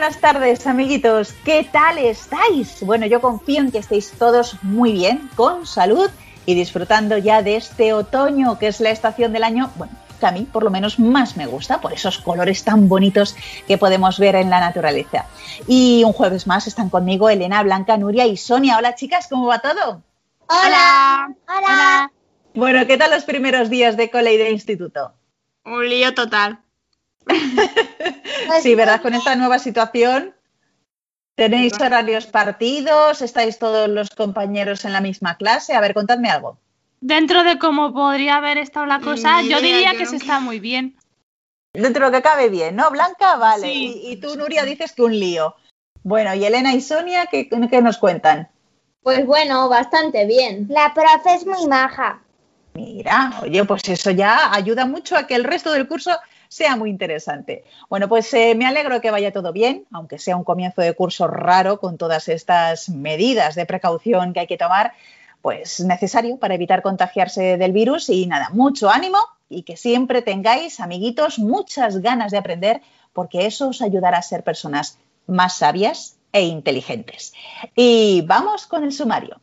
Buenas tardes, amiguitos. ¿Qué tal estáis? Bueno, yo confío en que estéis todos muy bien, con salud y disfrutando ya de este otoño, que es la estación del año, bueno, que a mí por lo menos más me gusta, por esos colores tan bonitos que podemos ver en la naturaleza. Y un jueves más están conmigo Elena, Blanca, Nuria y Sonia. Hola chicas, ¿cómo va todo? Hola. Hola. Bueno, ¿qué tal los primeros días de cole y de instituto? Un lío total. Sí, ¿verdad? Con esta nueva situación. ¿Tenéis horarios partidos? ¿Estáis todos los compañeros en la misma clase? A ver, contadme algo. Dentro de cómo podría haber estado la cosa, yo diría que se está muy bien. Dentro de lo que cabe bien, ¿no? Blanca, vale. Sí. Y, y tú, Nuria, dices que un lío. Bueno, y Elena y Sonia, ¿qué, qué nos cuentan? Pues bueno, bastante bien. La profe es muy maja. Mira, oye, pues eso ya ayuda mucho a que el resto del curso sea muy interesante. Bueno, pues eh, me alegro que vaya todo bien, aunque sea un comienzo de curso raro con todas estas medidas de precaución que hay que tomar, pues necesario para evitar contagiarse del virus y nada, mucho ánimo y que siempre tengáis, amiguitos, muchas ganas de aprender porque eso os ayudará a ser personas más sabias e inteligentes. Y vamos con el sumario.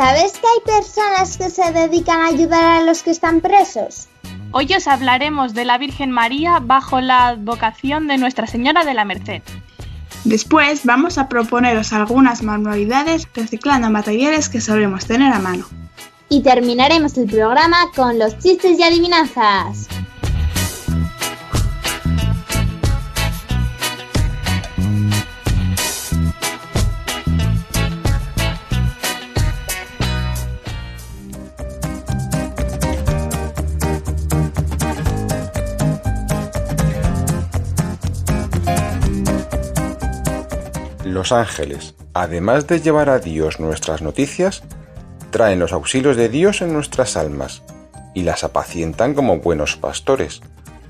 ¿Sabes que hay personas que se dedican a ayudar a los que están presos? Hoy os hablaremos de la Virgen María bajo la advocación de Nuestra Señora de la Merced. Después vamos a proponeros algunas manualidades reciclando materiales que solemos tener a mano. Y terminaremos el programa con los chistes y adivinanzas. Los ángeles, además de llevar a Dios nuestras noticias, traen los auxilios de Dios en nuestras almas y las apacientan como buenos pastores,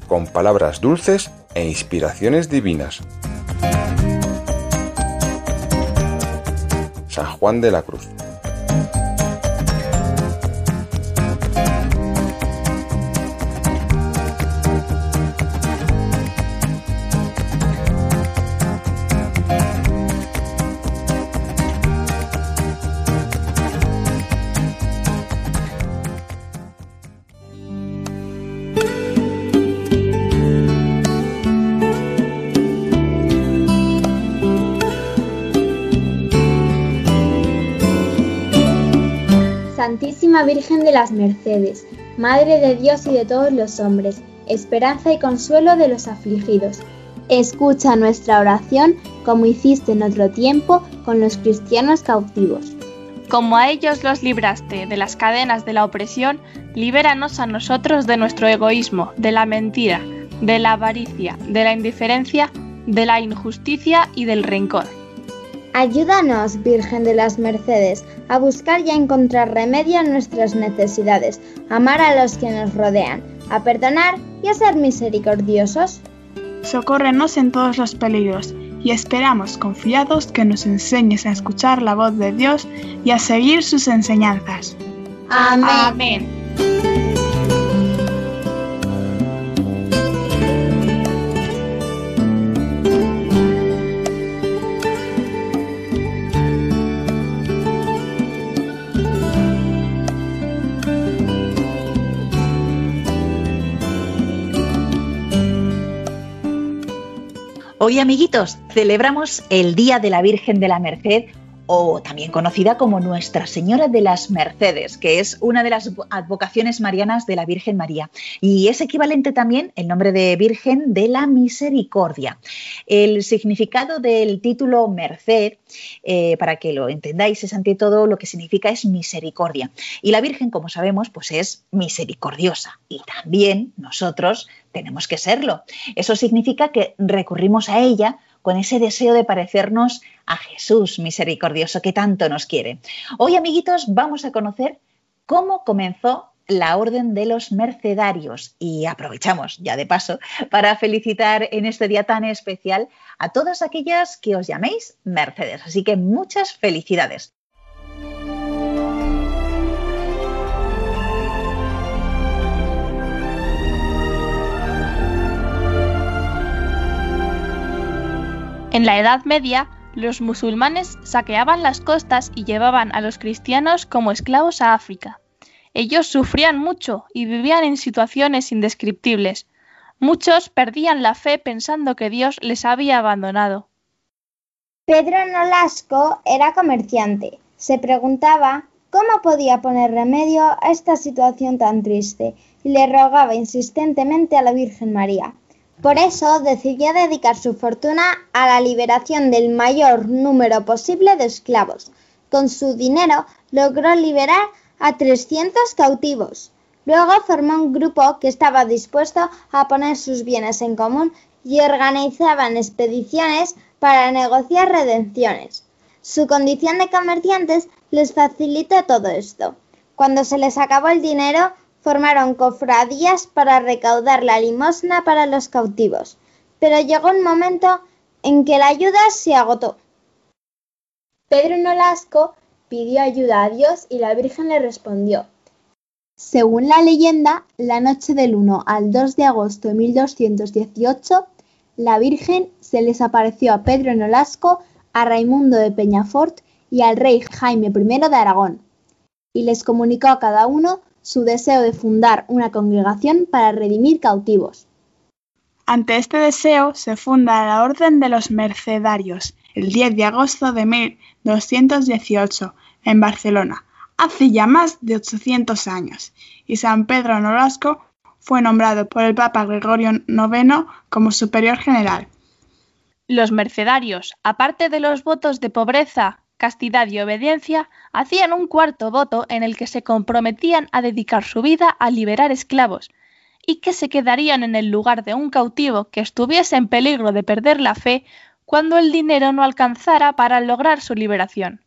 con palabras dulces e inspiraciones divinas. San Juan de la Cruz. De las Mercedes, Madre de Dios y de todos los hombres, esperanza y consuelo de los afligidos. Escucha nuestra oración como hiciste en otro tiempo con los cristianos cautivos. Como a ellos los libraste de las cadenas de la opresión, libéranos a nosotros de nuestro egoísmo, de la mentira, de la avaricia, de la indiferencia, de la injusticia y del rencor. Ayúdanos, Virgen de las Mercedes, a buscar y a encontrar remedio a nuestras necesidades, a amar a los que nos rodean, a perdonar y a ser misericordiosos. Socórrenos en todos los peligros y esperamos confiados que nos enseñes a escuchar la voz de Dios y a seguir sus enseñanzas. Amén. Hoy, amiguitos, celebramos el Día de la Virgen de la Merced o también conocida como Nuestra Señora de las Mercedes, que es una de las advocaciones marianas de la Virgen María. Y es equivalente también el nombre de Virgen de la Misericordia. El significado del título Merced, eh, para que lo entendáis, es ante todo lo que significa es misericordia. Y la Virgen, como sabemos, pues es misericordiosa. Y también nosotros tenemos que serlo. Eso significa que recurrimos a ella con ese deseo de parecernos a Jesús misericordioso que tanto nos quiere. Hoy, amiguitos, vamos a conocer cómo comenzó la Orden de los Mercedarios y aprovechamos ya de paso para felicitar en este día tan especial a todas aquellas que os llaméis Mercedes. Así que muchas felicidades. En la Edad Media, los musulmanes saqueaban las costas y llevaban a los cristianos como esclavos a África. Ellos sufrían mucho y vivían en situaciones indescriptibles. Muchos perdían la fe pensando que Dios les había abandonado. Pedro Nolasco era comerciante. Se preguntaba cómo podía poner remedio a esta situación tan triste y le rogaba insistentemente a la Virgen María. Por eso decidió dedicar su fortuna a la liberación del mayor número posible de esclavos. Con su dinero logró liberar a 300 cautivos. Luego formó un grupo que estaba dispuesto a poner sus bienes en común y organizaban expediciones para negociar redenciones. Su condición de comerciantes les facilitó todo esto. Cuando se les acabó el dinero, formaron cofradías para recaudar la limosna para los cautivos, pero llegó un momento en que la ayuda se agotó. Pedro Nolasco pidió ayuda a Dios y la Virgen le respondió. Según la leyenda, la noche del 1 al 2 de agosto de 1218, la Virgen se les apareció a Pedro Nolasco, a Raimundo de Peñafort y al rey Jaime I de Aragón, y les comunicó a cada uno su deseo de fundar una congregación para redimir cautivos. Ante este deseo se funda la Orden de los Mercedarios el 10 de agosto de 1218 en Barcelona, hace ya más de 800 años, y San Pedro Nolasco fue nombrado por el Papa Gregorio IX como superior general. Los mercedarios, aparte de los votos de pobreza, castidad y obediencia, hacían un cuarto voto en el que se comprometían a dedicar su vida a liberar esclavos, y que se quedarían en el lugar de un cautivo que estuviese en peligro de perder la fe cuando el dinero no alcanzara para lograr su liberación.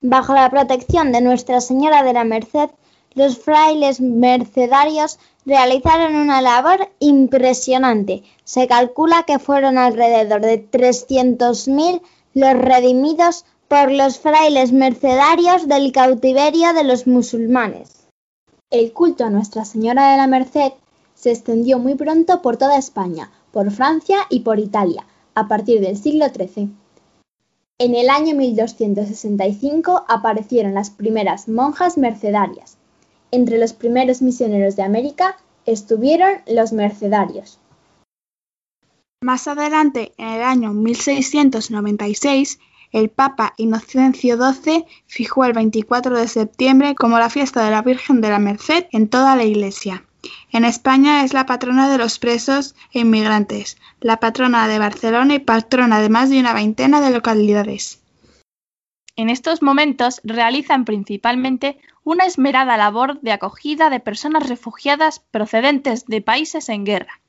Bajo la protección de Nuestra Señora de la Merced, los frailes mercedarios realizaron una labor impresionante. Se calcula que fueron alrededor de 300.000 los redimidos por los frailes mercedarios del cautiverio de los musulmanes. El culto a Nuestra Señora de la Merced se extendió muy pronto por toda España, por Francia y por Italia, a partir del siglo XIII. En el año 1265 aparecieron las primeras monjas mercedarias. Entre los primeros misioneros de América estuvieron los mercedarios. Más adelante, en el año 1696, el Papa Inocencio XII fijó el 24 de septiembre como la fiesta de la Virgen de la Merced en toda la Iglesia. En España es la patrona de los presos e inmigrantes, la patrona de Barcelona y patrona de más de una veintena de localidades. En estos momentos realizan principalmente una esmerada labor de acogida de personas refugiadas procedentes de países en guerra.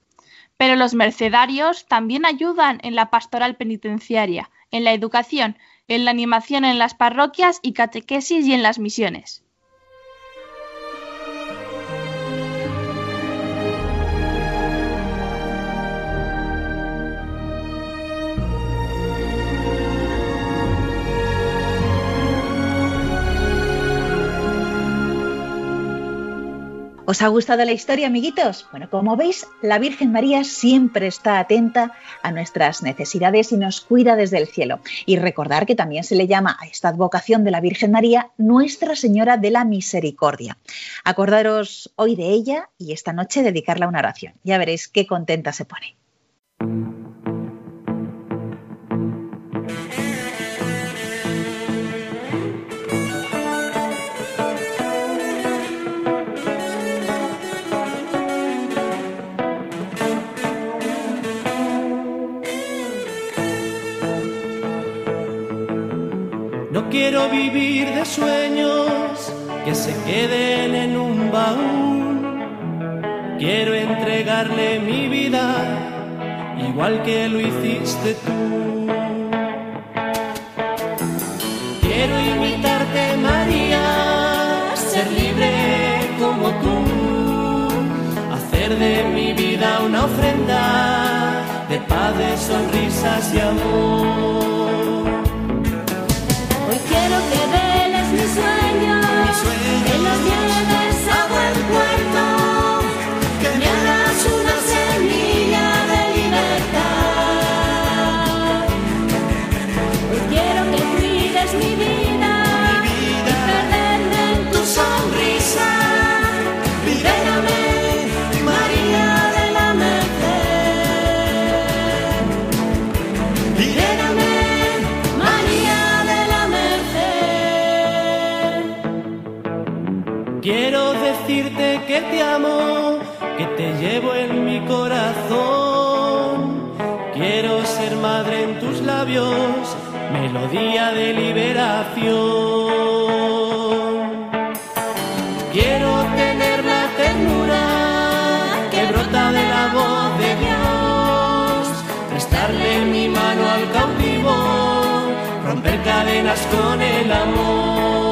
Pero los mercedarios también ayudan en la pastoral penitenciaria, en la educación, en la animación en las parroquias y catequesis y en las misiones. ¿Os ha gustado la historia, amiguitos? Bueno, como veis, la Virgen María siempre está atenta a nuestras necesidades y nos cuida desde el cielo. Y recordar que también se le llama a esta advocación de la Virgen María Nuestra Señora de la Misericordia. Acordaros hoy de ella y esta noche dedicarla una oración. Ya veréis qué contenta se pone. Quiero vivir de sueños que se queden en un baúl. Quiero entregarle mi vida igual que lo hiciste tú. Quiero imitarte, María, ser libre como tú, hacer de mi vida una ofrenda de paz, de sonrisas y amor. Llevo en mi corazón. Quiero ser madre en tus labios, melodía de liberación. Quiero tener la ternura que brota de la voz de Dios, prestarle mi mano al cautivo, romper cadenas con el amor.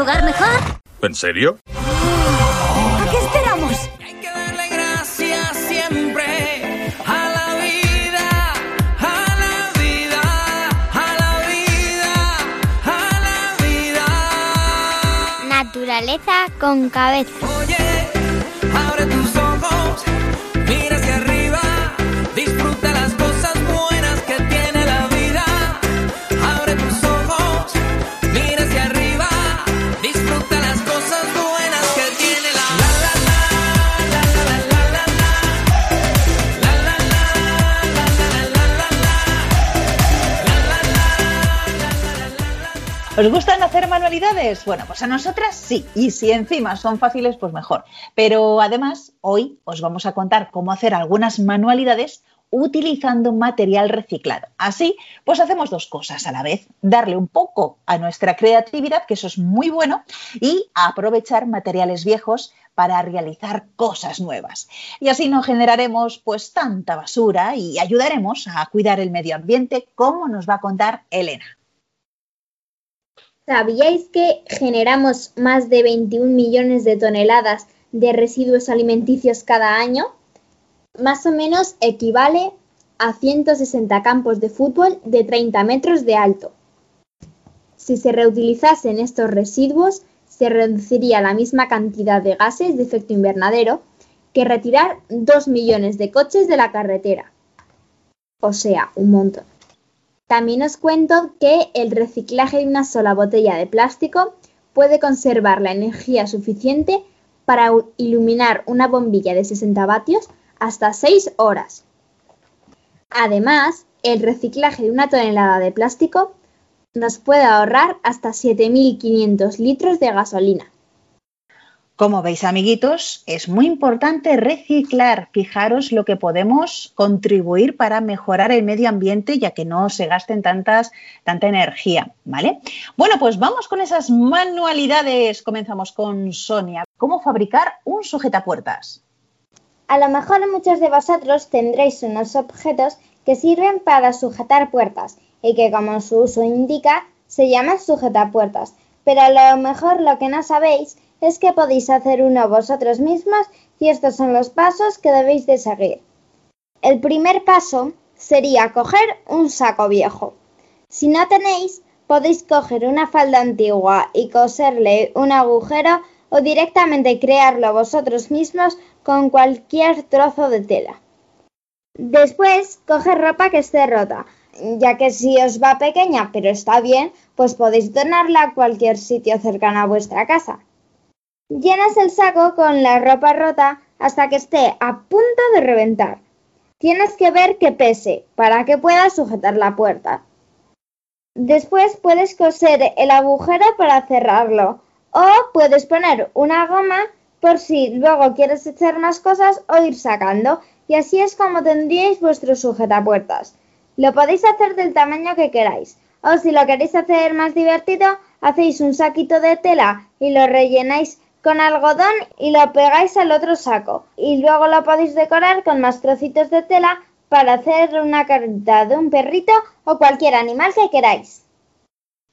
Lugar mejor? ¿En serio? ¿A qué esperamos? Gracias siempre a la vida, a la vida, a la vida, a la vida. Naturaleza con cabeza. Abre tus ¿Os gustan hacer manualidades? Bueno, pues a nosotras sí, y si encima son fáciles, pues mejor. Pero además, hoy os vamos a contar cómo hacer algunas manualidades utilizando material reciclado. Así, pues hacemos dos cosas a la vez, darle un poco a nuestra creatividad, que eso es muy bueno, y aprovechar materiales viejos para realizar cosas nuevas. Y así no generaremos pues tanta basura y ayudaremos a cuidar el medio ambiente, como nos va a contar Elena. ¿Sabíais que generamos más de 21 millones de toneladas de residuos alimenticios cada año? Más o menos equivale a 160 campos de fútbol de 30 metros de alto. Si se reutilizasen estos residuos, se reduciría la misma cantidad de gases de efecto invernadero que retirar 2 millones de coches de la carretera. O sea, un montón. También os cuento que el reciclaje de una sola botella de plástico puede conservar la energía suficiente para iluminar una bombilla de 60 vatios hasta 6 horas. Además, el reciclaje de una tonelada de plástico nos puede ahorrar hasta 7.500 litros de gasolina. Como veis, amiguitos, es muy importante reciclar. Fijaros lo que podemos contribuir para mejorar el medio ambiente, ya que no se gasten tantas, tanta energía, ¿vale? Bueno, pues vamos con esas manualidades. Comenzamos con Sonia. ¿Cómo fabricar un sujetapuertas? A lo mejor muchos de vosotros tendréis unos objetos que sirven para sujetar puertas y que, como su uso indica, se llaman sujetapuertas. Pero a lo mejor lo que no sabéis es que podéis hacer uno vosotros mismos y estos son los pasos que debéis de seguir. El primer paso sería coger un saco viejo. Si no tenéis, podéis coger una falda antigua y coserle un agujero o directamente crearlo vosotros mismos con cualquier trozo de tela. Después, coger ropa que esté rota, ya que si os va pequeña pero está bien, pues podéis donarla a cualquier sitio cercano a vuestra casa. Llenas el saco con la ropa rota hasta que esté a punto de reventar. Tienes que ver que pese para que puedas sujetar la puerta. Después puedes coser el agujero para cerrarlo o puedes poner una goma por si luego quieres echar más cosas o ir sacando y así es como tendríais vuestro sujetapuertas. Lo podéis hacer del tamaño que queráis o si lo queréis hacer más divertido hacéis un saquito de tela y lo rellenáis con algodón y lo pegáis al otro saco. Y luego lo podéis decorar con más trocitos de tela para hacer una carita de un perrito o cualquier animal que queráis.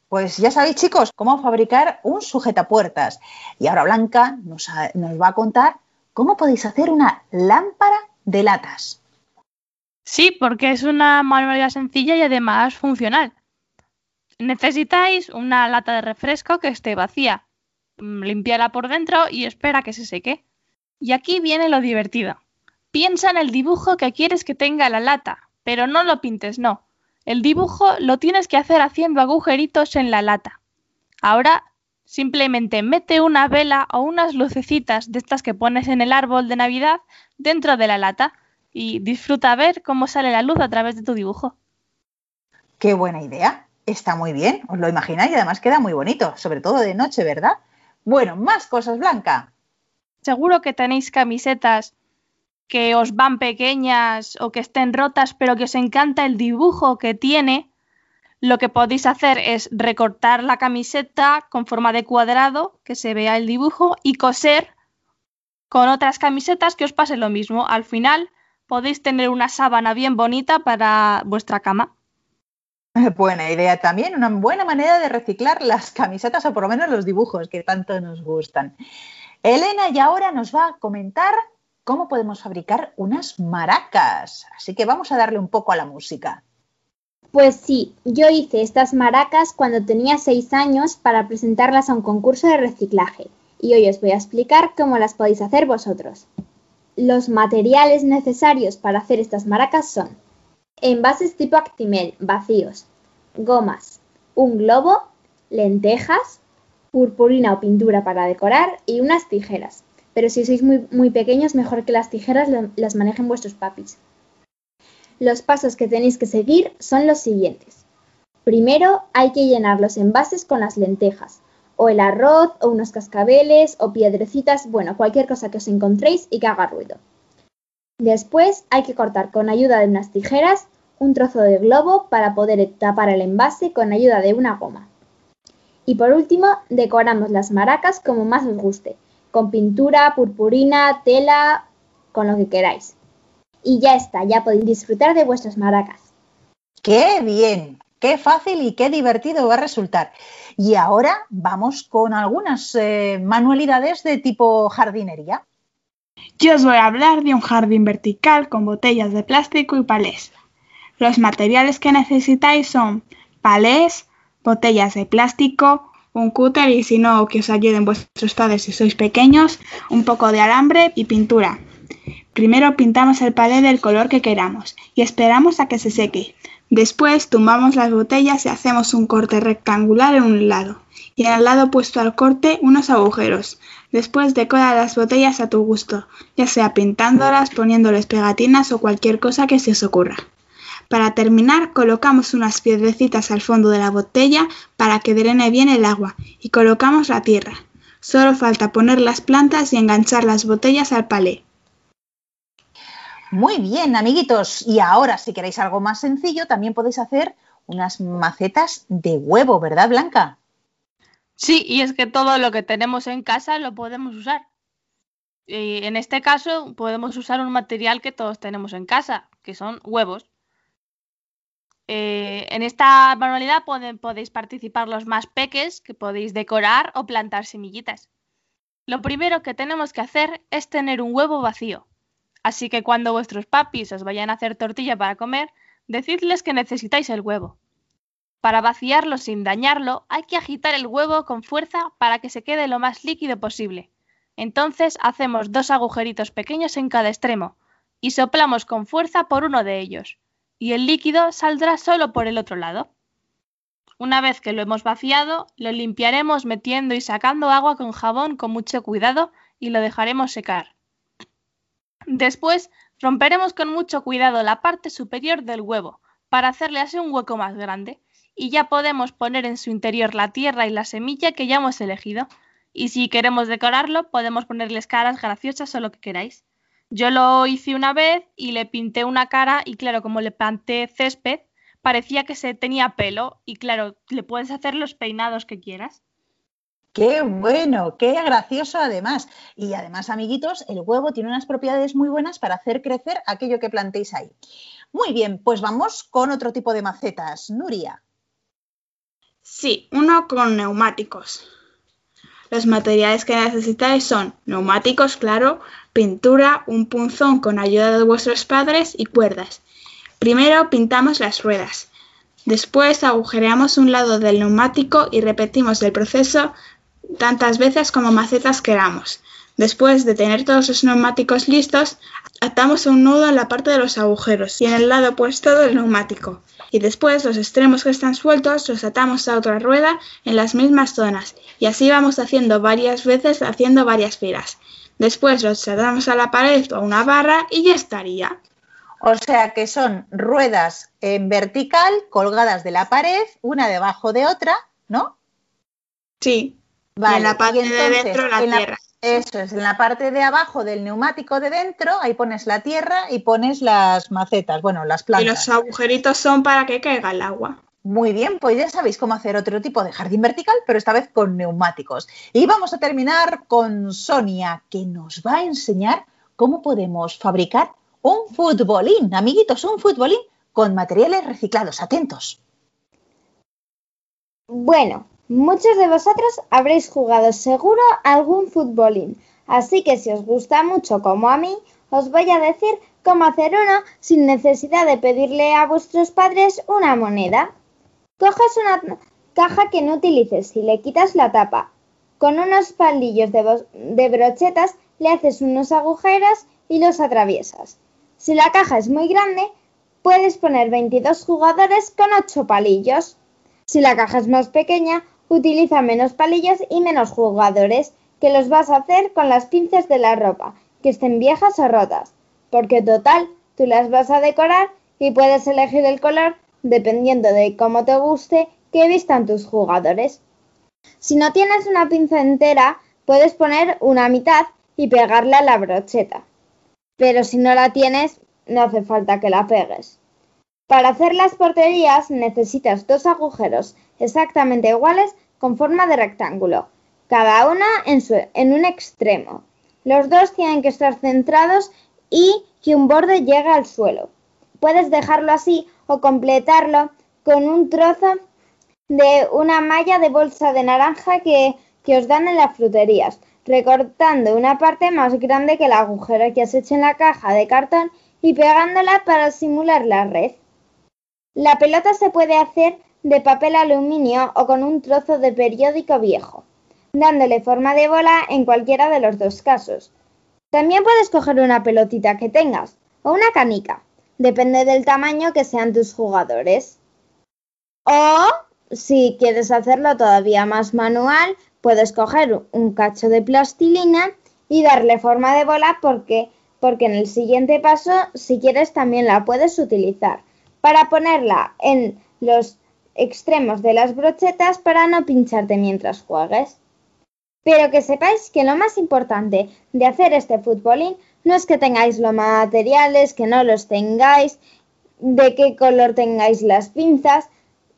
Pues ya sabéis, chicos, cómo fabricar un sujetapuertas. Y ahora Blanca nos, ha- nos va a contar cómo podéis hacer una lámpara de latas. Sí, porque es una manualidad sencilla y además funcional. Necesitáis una lata de refresco que esté vacía. Mm, Limpiarla por dentro y espera que se seque. Y aquí viene lo divertido. Piensa en el dibujo que quieres que tenga la lata, pero no lo pintes, no. El dibujo lo tienes que hacer haciendo agujeritos en la lata. Ahora simplemente mete una vela o unas lucecitas de estas que pones en el árbol de Navidad dentro de la lata y disfruta ver cómo sale la luz a través de tu dibujo. Qué buena idea. Está muy bien, os lo imagináis y además queda muy bonito, sobre todo de noche, ¿verdad? Bueno, más cosas, Blanca. Seguro que tenéis camisetas que os van pequeñas o que estén rotas, pero que os encanta el dibujo que tiene. Lo que podéis hacer es recortar la camiseta con forma de cuadrado, que se vea el dibujo, y coser con otras camisetas que os pase lo mismo. Al final podéis tener una sábana bien bonita para vuestra cama. Buena idea también, una buena manera de reciclar las camisetas o por lo menos los dibujos que tanto nos gustan. Elena y ahora nos va a comentar cómo podemos fabricar unas maracas. Así que vamos a darle un poco a la música. Pues sí, yo hice estas maracas cuando tenía 6 años para presentarlas a un concurso de reciclaje y hoy os voy a explicar cómo las podéis hacer vosotros. Los materiales necesarios para hacer estas maracas son envases tipo Actimel vacíos, gomas, un globo, lentejas, purpurina o pintura para decorar y unas tijeras. Pero si sois muy, muy pequeños, mejor que las tijeras las manejen vuestros papis. Los pasos que tenéis que seguir son los siguientes. Primero hay que llenar los envases con las lentejas, o el arroz, o unos cascabeles, o piedrecitas, bueno, cualquier cosa que os encontréis y que haga ruido. Después hay que cortar con ayuda de unas tijeras un trozo de globo para poder tapar el envase con ayuda de una goma. Y por último, decoramos las maracas como más os guste, con pintura, purpurina, tela, con lo que queráis. Y ya está, ya podéis disfrutar de vuestras maracas. ¡Qué bien! ¡Qué fácil y qué divertido va a resultar! Y ahora vamos con algunas eh, manualidades de tipo jardinería. Yo os voy a hablar de un jardín vertical con botellas de plástico y palés. Los materiales que necesitáis son palés, botellas de plástico, un cúter y si no, que os ayuden vuestros padres si sois pequeños, un poco de alambre y pintura. Primero pintamos el palé del color que queramos y esperamos a que se seque. Después tumbamos las botellas y hacemos un corte rectangular en un lado y en el lado opuesto al corte unos agujeros. Después decora las botellas a tu gusto, ya sea pintándolas, poniéndoles pegatinas o cualquier cosa que se os ocurra. Para terminar, colocamos unas piedrecitas al fondo de la botella para que drene bien el agua y colocamos la tierra. Solo falta poner las plantas y enganchar las botellas al palé. Muy bien, amiguitos. Y ahora, si queréis algo más sencillo, también podéis hacer unas macetas de huevo, ¿verdad, Blanca? Sí, y es que todo lo que tenemos en casa lo podemos usar. Y en este caso podemos usar un material que todos tenemos en casa, que son huevos. Eh, en esta manualidad podéis participar los más peques, que podéis decorar o plantar semillitas. Lo primero que tenemos que hacer es tener un huevo vacío. Así que cuando vuestros papis os vayan a hacer tortilla para comer, decidles que necesitáis el huevo. Para vaciarlo sin dañarlo, hay que agitar el huevo con fuerza para que se quede lo más líquido posible. Entonces hacemos dos agujeritos pequeños en cada extremo y soplamos con fuerza por uno de ellos, y el líquido saldrá solo por el otro lado. Una vez que lo hemos vaciado, lo limpiaremos metiendo y sacando agua con jabón con mucho cuidado y lo dejaremos secar. Después, romperemos con mucho cuidado la parte superior del huevo para hacerle así un hueco más grande y ya podemos poner en su interior la tierra y la semilla que ya hemos elegido. Y si queremos decorarlo, podemos ponerles caras graciosas o lo que queráis. Yo lo hice una vez y le pinté una cara y claro, como le planté césped, parecía que se tenía pelo y claro, le puedes hacer los peinados que quieras. Qué bueno, qué gracioso además. Y además, amiguitos, el huevo tiene unas propiedades muy buenas para hacer crecer aquello que plantéis ahí. Muy bien, pues vamos con otro tipo de macetas. Nuria. Sí, uno con neumáticos. Los materiales que necesitáis son neumáticos, claro, pintura, un punzón con ayuda de vuestros padres y cuerdas. Primero pintamos las ruedas. Después agujereamos un lado del neumático y repetimos el proceso tantas veces como macetas queramos. Después de tener todos los neumáticos listos, atamos un nudo en la parte de los agujeros y en el lado opuesto del neumático. Y después los extremos que están sueltos los atamos a otra rueda en las mismas zonas. Y así vamos haciendo varias veces, haciendo varias filas. Después los atamos a la pared o a una barra y ya estaría. O sea que son ruedas en vertical colgadas de la pared, una debajo de otra, ¿no? Sí. Vale, y en la parte y entonces, de dentro la tierra. Eso es, en la parte de abajo del neumático de dentro, ahí pones la tierra y pones las macetas, bueno, las Y plantas. los agujeritos son para que caiga el agua. Muy bien, pues ya sabéis cómo hacer otro tipo de jardín vertical, pero esta vez con neumáticos. Y vamos a terminar con Sonia, que nos va a enseñar cómo podemos fabricar un futbolín, amiguitos, un futbolín con materiales reciclados. Atentos. Bueno, muchos de vosotros habréis jugado seguro algún futbolín, así que si os gusta mucho como a mí, os voy a decir cómo hacer uno sin necesidad de pedirle a vuestros padres una moneda. Coges una caja que no utilices y le quitas la tapa. Con unos palillos de brochetas le haces unos agujeros y los atraviesas. Si la caja es muy grande, puedes poner 22 jugadores con 8 palillos. Si la caja es más pequeña, utiliza menos palillos y menos jugadores, que los vas a hacer con las pinzas de la ropa, que estén viejas o rotas, porque total, tú las vas a decorar y puedes elegir el color dependiendo de cómo te guste que vistan tus jugadores. Si no tienes una pinza entera, puedes poner una mitad y pegarla a la brocheta. Pero si no la tienes, no hace falta que la pegues. Para hacer las porterías necesitas dos agujeros exactamente iguales con forma de rectángulo, cada una en, un extremo. Los dos tienen que estar centrados y que un borde llegue al suelo. Puedes dejarlo así o completarlo con un trozo de una malla de bolsa de naranja que, que os dan en las fruterías, recortando una parte más grande que el agujero que has hecho en la caja de cartón y pegándola para simular la red. La pelota se puede hacer de papel aluminio o con un trozo de periódico viejo, dándole forma de bola en cualquiera de los dos casos. También puedes coger una pelotita que tengas o una canica, depende del tamaño que sean tus jugadores. O, si quieres hacerlo todavía más manual, puedes coger un cacho de plastilina y darle forma de bola porque, porque en el siguiente paso, si quieres, también la puedes utilizar para ponerla en los extremos de las brochetas para no pincharte mientras juegues. Pero que sepáis que lo más importante de hacer este futbolín no es que tengáis los materiales, que no los tengáis, de qué color tengáis las pinzas,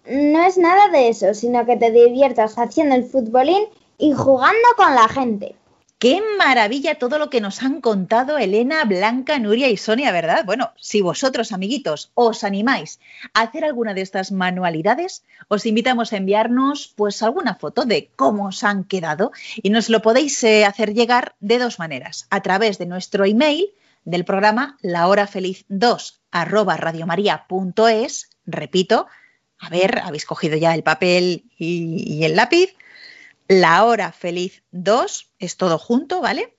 no es nada de eso, sino que te diviertas haciendo el futbolín y jugando con la gente. Qué maravilla todo lo que nos han contado Elena, Blanca, Nuria y Sonia, ¿verdad? Bueno, si vosotros, amiguitos, os animáis a hacer alguna de estas manualidades, os invitamos a enviarnos pues alguna foto de cómo os han quedado y nos lo podéis eh, hacer llegar de dos maneras, a través de nuestro email del programa lahorafeliz2 arroba radiomaria.es, repito, a ver, habéis cogido ya el papel y el lápiz, la hora feliz 2, es todo junto, ¿vale?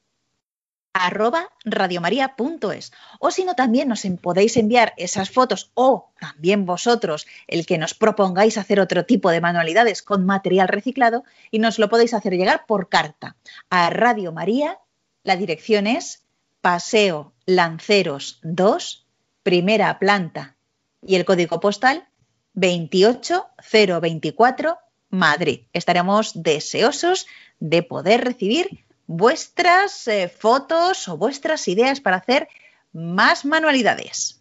arroba radiomaria.es o si no también nos podéis enviar esas fotos o también vosotros el que nos propongáis hacer otro tipo de manualidades con material reciclado y nos lo podéis hacer llegar por carta a Radio María la dirección es Paseo Lanceros 2 primera planta y el código postal 28024 Madrid. Estaremos deseosos de poder recibir vuestras eh, fotos o vuestras ideas para hacer más manualidades.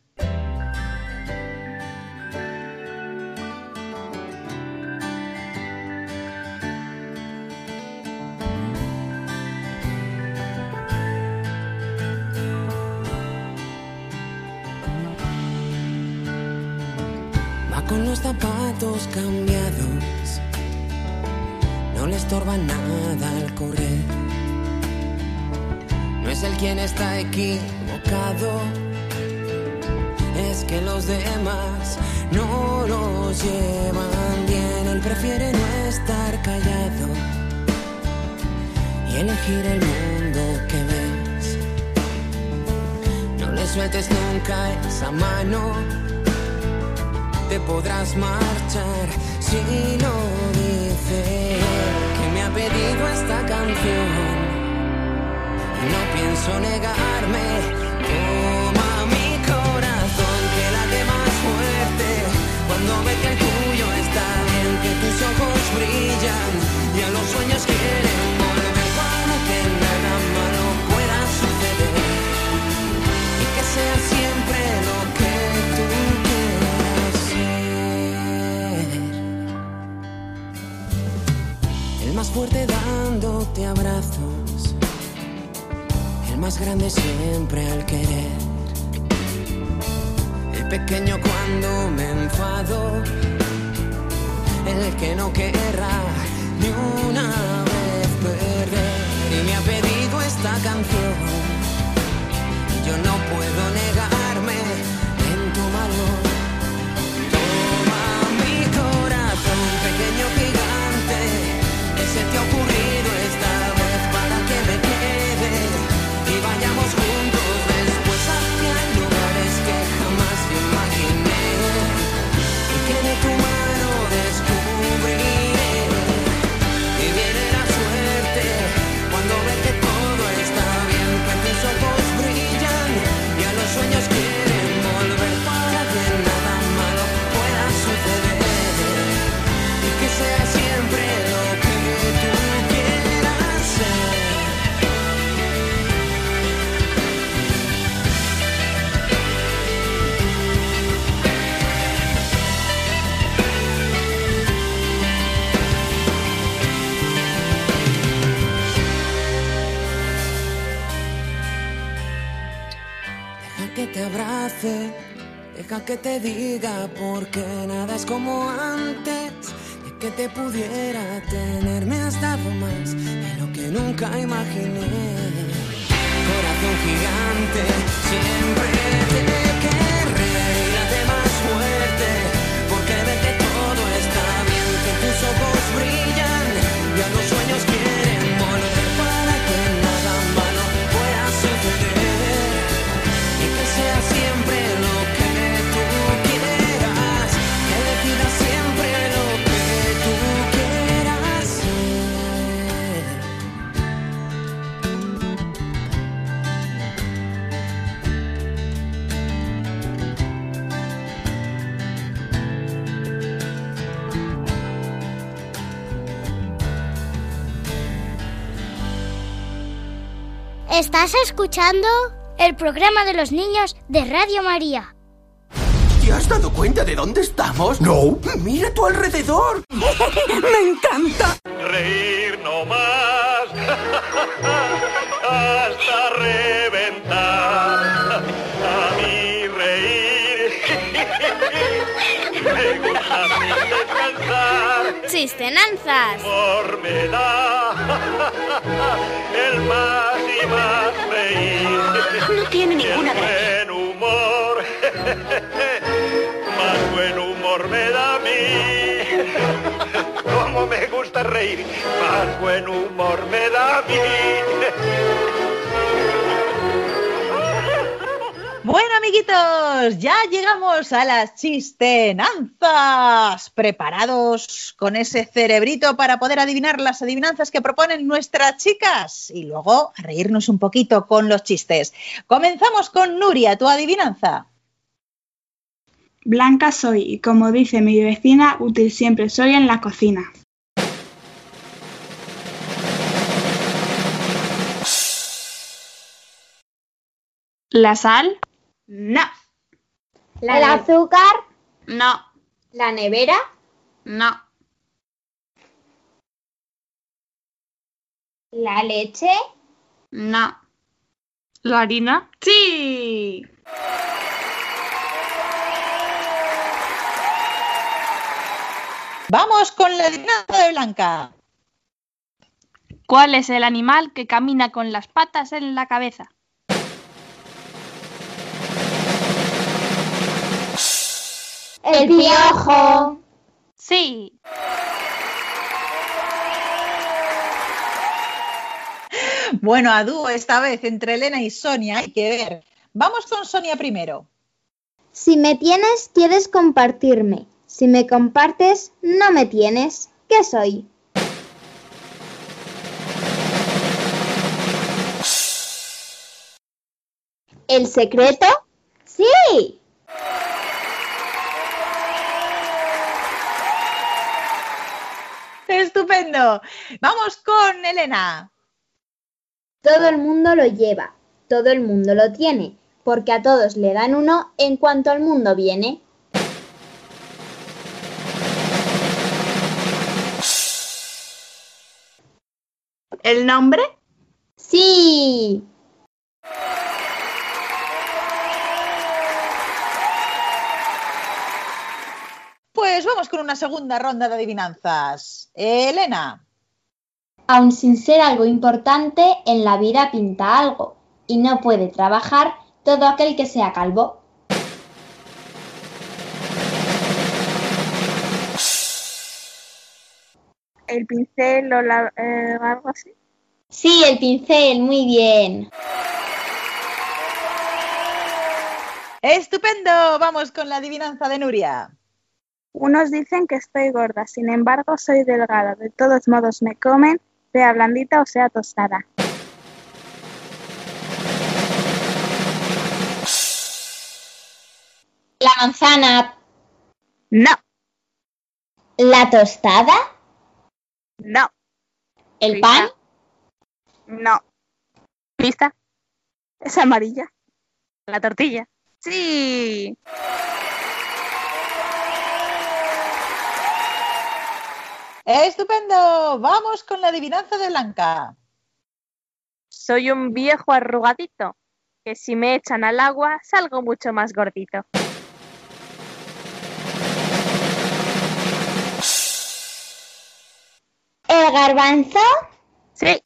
Va con los zapatos cambiados, estorba nada al correr. No es el quien está equivocado, es que los demás no los llevan bien. Él prefiere no estar callado y elegir el mundo que ves. No le sueltes nunca esa mano te podrás marchar si lo dice que me ha pedido esta canción. No pienso negarme, toma mi corazón que late más fuerte cuando ve que el tuyo está bien, que tus ojos brillan y a los sueños quieren que te diga porque nada es como antes. De que te pudiera tener me has dado más de lo que nunca imaginé. Corazón gigante, siempre te Estás escuchando el programa de los niños de Radio María. ¿Te has dado cuenta de dónde estamos? No. Mira a tu alrededor. Me encanta. Reír no más hasta reventar. A mí reír me gusta sin descansar. Chistenanzas. Humor me da el más tiene ninguna gracia. buen humor, más buen humor me da a mí. Como me gusta reír, más buen humor me da a mí. Bueno, amiguitos, ya llegamos a las chistenanzas. ¿Preparados con ese cerebrito para poder adivinar las adivinanzas que proponen nuestras chicas? Y luego a reírnos un poquito con los chistes. Comenzamos con Nuria, tu adivinanza. Blanca soy y como dice mi vecina, útil siempre soy en la cocina. ¿La sal? No, ¿El azúcar? no, ¿La nevera? no, ¿La leche? no. ¿La harina? Sí. Vamos con la adivinanza de Blanca. ¿Cuál es el animal que camina con las patas en la cabeza? El piojo. Sí. Bueno, a dúo esta vez entre Elena y Sonia, hay que ver. Vamos con Sonia primero. Si me tienes, quieres compartirme. Si me compartes, no me tienes. ¿Qué soy? ¿El secreto? Sí. Estupendo. Vamos con Elena. Todo el mundo lo lleva, todo el mundo lo tiene, porque a todos le dan uno en cuanto al mundo viene. ¿El nombre? Sí. Pues vamos con una segunda ronda de adivinanzas. Elena. Aun sin ser algo importante, en la vida pinta algo, y no puede trabajar todo aquel que sea calvo. ¿El pincel o la- eh, algo así? Sí, el pincel, muy bien. Estupendo. Vamos con la adivinanza de Nuria. Unos dicen que estoy gorda, sin embargo soy delgada. De todos modos me comen, sea blandita o sea tostada. La manzana, No, la tostada, no, el Pista. pan, no. ¿Pista? Es amarilla. La tortilla. Sí. Estupendo. Vamos con la adivinanza de Blanca. Soy un viejo arrugadito, que si me echan al agua salgo mucho más gordito. el garbanzo, Sí.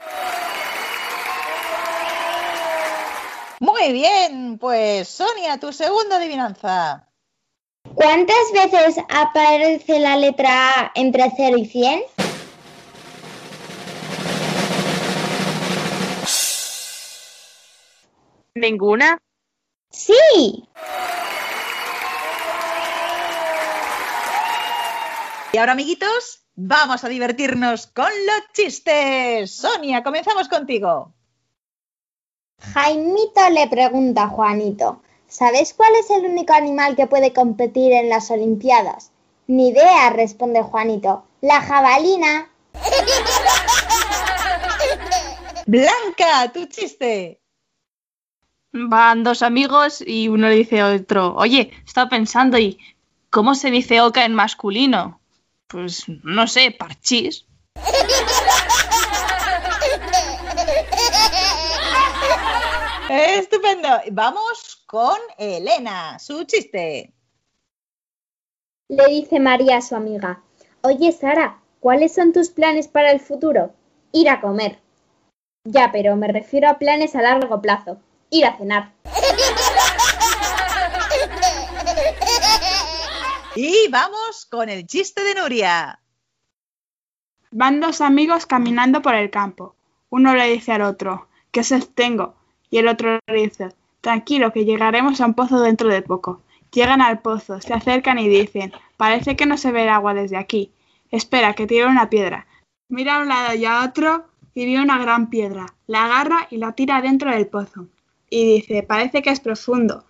Muy bien. Pues Sonia, tu segunda adivinanza. ¿Cuántas veces aparece la letra A entre 0 y 100? ¿Ninguna? Sí. Y ahora, amiguitos, vamos a divertirnos con los chistes. Sonia, comenzamos contigo. Jaimito le pregunta a Juanito, ¿sabes cuál es el único animal que puede competir en las Olimpiadas? Ni idea, responde Juanito. La jabalina. Blanca, tu chiste. Van dos amigos y uno le dice a otro, oye, estaba pensando y ¿cómo se dice oca en masculino? Pues no sé, parchís. Estupendo. Vamos con Elena, su chiste. Le dice María a su amiga, oye Sara, ¿cuáles son tus planes para el futuro? Ir a comer. Ya, pero me refiero a planes a largo plazo. Ir a cenar. Y vamos con el chiste de Nuria. Van dos amigos caminando por el campo. Uno le dice al otro, ¿qué sed tengo? Y el otro le dice, tranquilo, que llegaremos a un pozo dentro de poco. Llegan al pozo, se acercan y dicen, parece que no se ve el agua desde aquí. Espera, que tiro una piedra. Mira a un lado y a otro y ve una gran piedra. La agarra y la tira dentro del pozo. Y dice, parece que es profundo.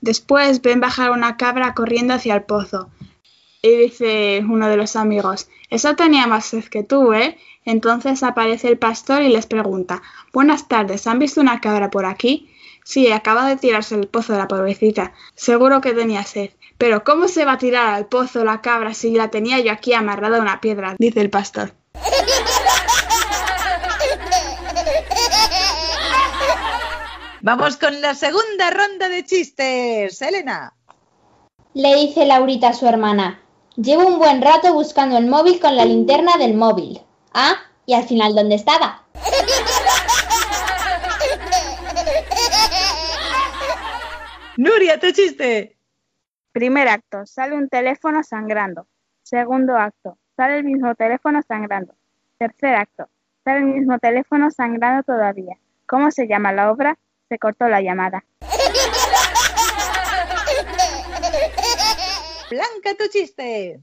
Después ven bajar una cabra corriendo hacia el pozo. Y dice uno de los amigos, eso tenía más sed que tú, ¿eh? Entonces aparece el pastor y les pregunta, Buenas tardes, ¿han visto una cabra por aquí? Sí, acaba de tirarse el pozo la pobrecita. Seguro que tenía sed. Pero ¿cómo se va a tirar al pozo la cabra si la tenía yo aquí amarrada a una piedra? dice el pastor. Vamos con la segunda ronda de chistes. Elena. Le dice Laurita a su hermana, llevo un buen rato buscando el móvil con la linterna del móvil. Ah, y al final, ¿dónde estaba? Nuria, tu chiste. Primer acto, sale un teléfono sangrando. Segundo acto, sale el mismo teléfono sangrando. Tercer acto, sale el mismo teléfono sangrando todavía. ¿Cómo se llama la obra? Se cortó la llamada. Blanca, tu chiste.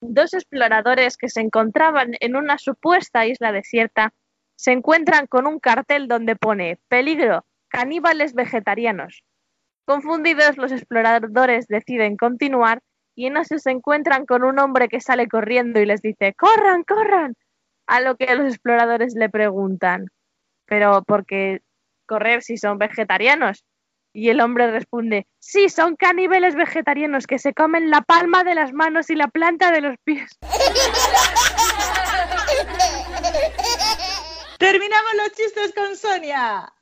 Dos exploradores que se encontraban en una supuesta isla desierta se encuentran con un cartel donde pone peligro, caníbales vegetarianos. Confundidos, los exploradores deciden continuar y en eso se encuentran con un hombre que sale corriendo y les dice ¡Corran, corran! A lo que los exploradores le preguntan ¿Pero por qué correr si son vegetarianos? Y el hombre responde Sí, son caníbales vegetarianos que se comen la palma de las manos y la planta de los pies. Terminamos los chistes con Sonia.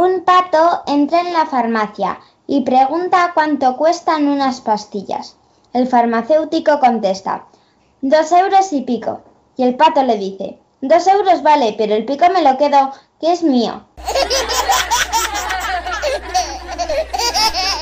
Un pato entra en la farmacia y pregunta cuánto cuestan unas pastillas. El farmacéutico contesta, dos euros y pico. Y el pato le dice, dos euros vale, pero el pico me lo quedo, que es mío.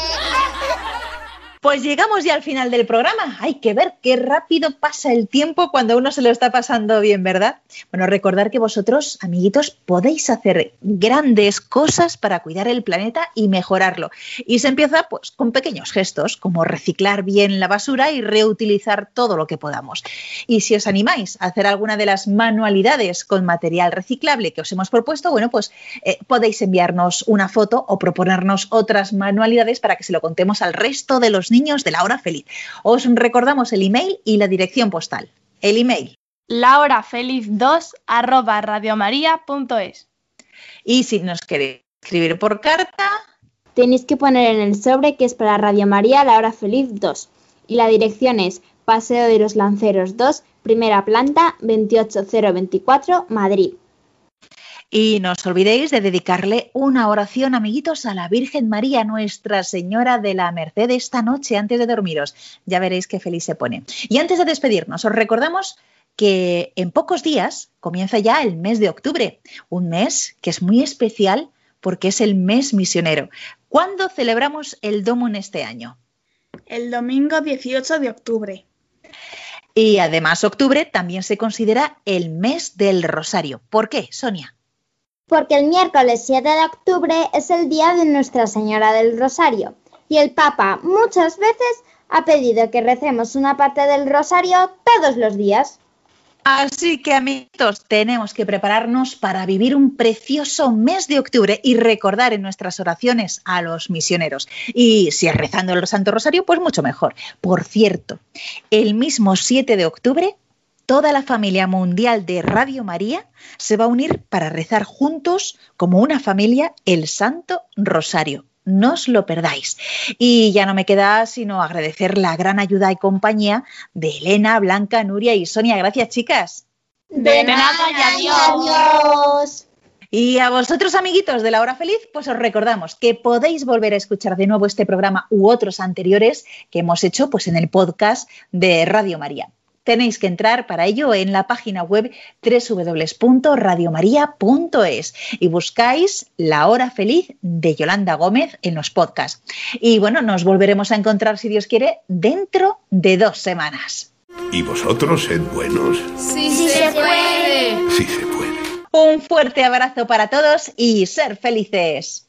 Pues llegamos ya al final del programa. Hay que ver qué rápido pasa el tiempo cuando uno se lo está pasando bien, ¿verdad? Bueno, recordar que vosotros, amiguitos, podéis hacer grandes cosas para cuidar el planeta y mejorarlo. Y se empieza pues con pequeños gestos, como reciclar bien la basura y reutilizar todo lo que podamos. Y si os animáis a hacer alguna de las manualidades con material reciclable que os hemos propuesto, bueno, pues eh, podéis enviarnos una foto o proponernos otras manualidades para que se lo contemos al resto de los niños de la hora feliz. Os recordamos el email y la dirección postal. El email. lahorafeliz2 arroba radiomaria.es Y si nos queréis escribir por carta, Tenéis que poner en el sobre que es para Radio María La Hora Feliz 2. Y la dirección es Paseo de los Lanceros 2, primera planta, 28024, Madrid. Y no os olvidéis de dedicarle una oración, amiguitos, a la Virgen María, Nuestra Señora de la Merced, esta noche antes de dormiros. Ya veréis qué feliz se pone. Y antes de despedirnos, os recordamos que en pocos días comienza ya el mes de octubre, un mes que es muy especial porque es el mes misionero. ¿Cuándo celebramos el Domo en este año? El domingo 18 de octubre. Y además octubre también se considera el mes del Rosario. ¿Por qué, Sonia? Porque el miércoles 7 de octubre es el día de Nuestra Señora del Rosario y el Papa muchas veces ha pedido que recemos una parte del Rosario todos los días. Así que, amiguitos, tenemos que prepararnos para vivir un precioso mes de octubre y recordar en nuestras oraciones a los misioneros. Y si es rezando el Santo Rosario, pues mucho mejor. Por cierto, el mismo 7 de octubre toda la familia mundial de Radio María se va a unir para rezar juntos, como una familia, el Santo Rosario. No os lo perdáis. Y ya no me queda sino agradecer la gran ayuda y compañía de Elena, Blanca, Nuria y Sonia. Gracias, chicas. De nada y adiós. Y a vosotros, amiguitos de la hora feliz, pues os recordamos que podéis volver a escuchar de nuevo este programa u otros anteriores que hemos hecho pues, en el podcast de Radio María. Tenéis que entrar para ello en la página web www.radiomaria.es y buscáis La Hora Feliz de Yolanda Gómez en los podcasts. Y bueno, nos volveremos a encontrar, si Dios quiere, dentro de dos semanas. ¿Y vosotros sed buenos? Sí, sí se puede. Sí se puede. Un fuerte abrazo para todos y ser felices.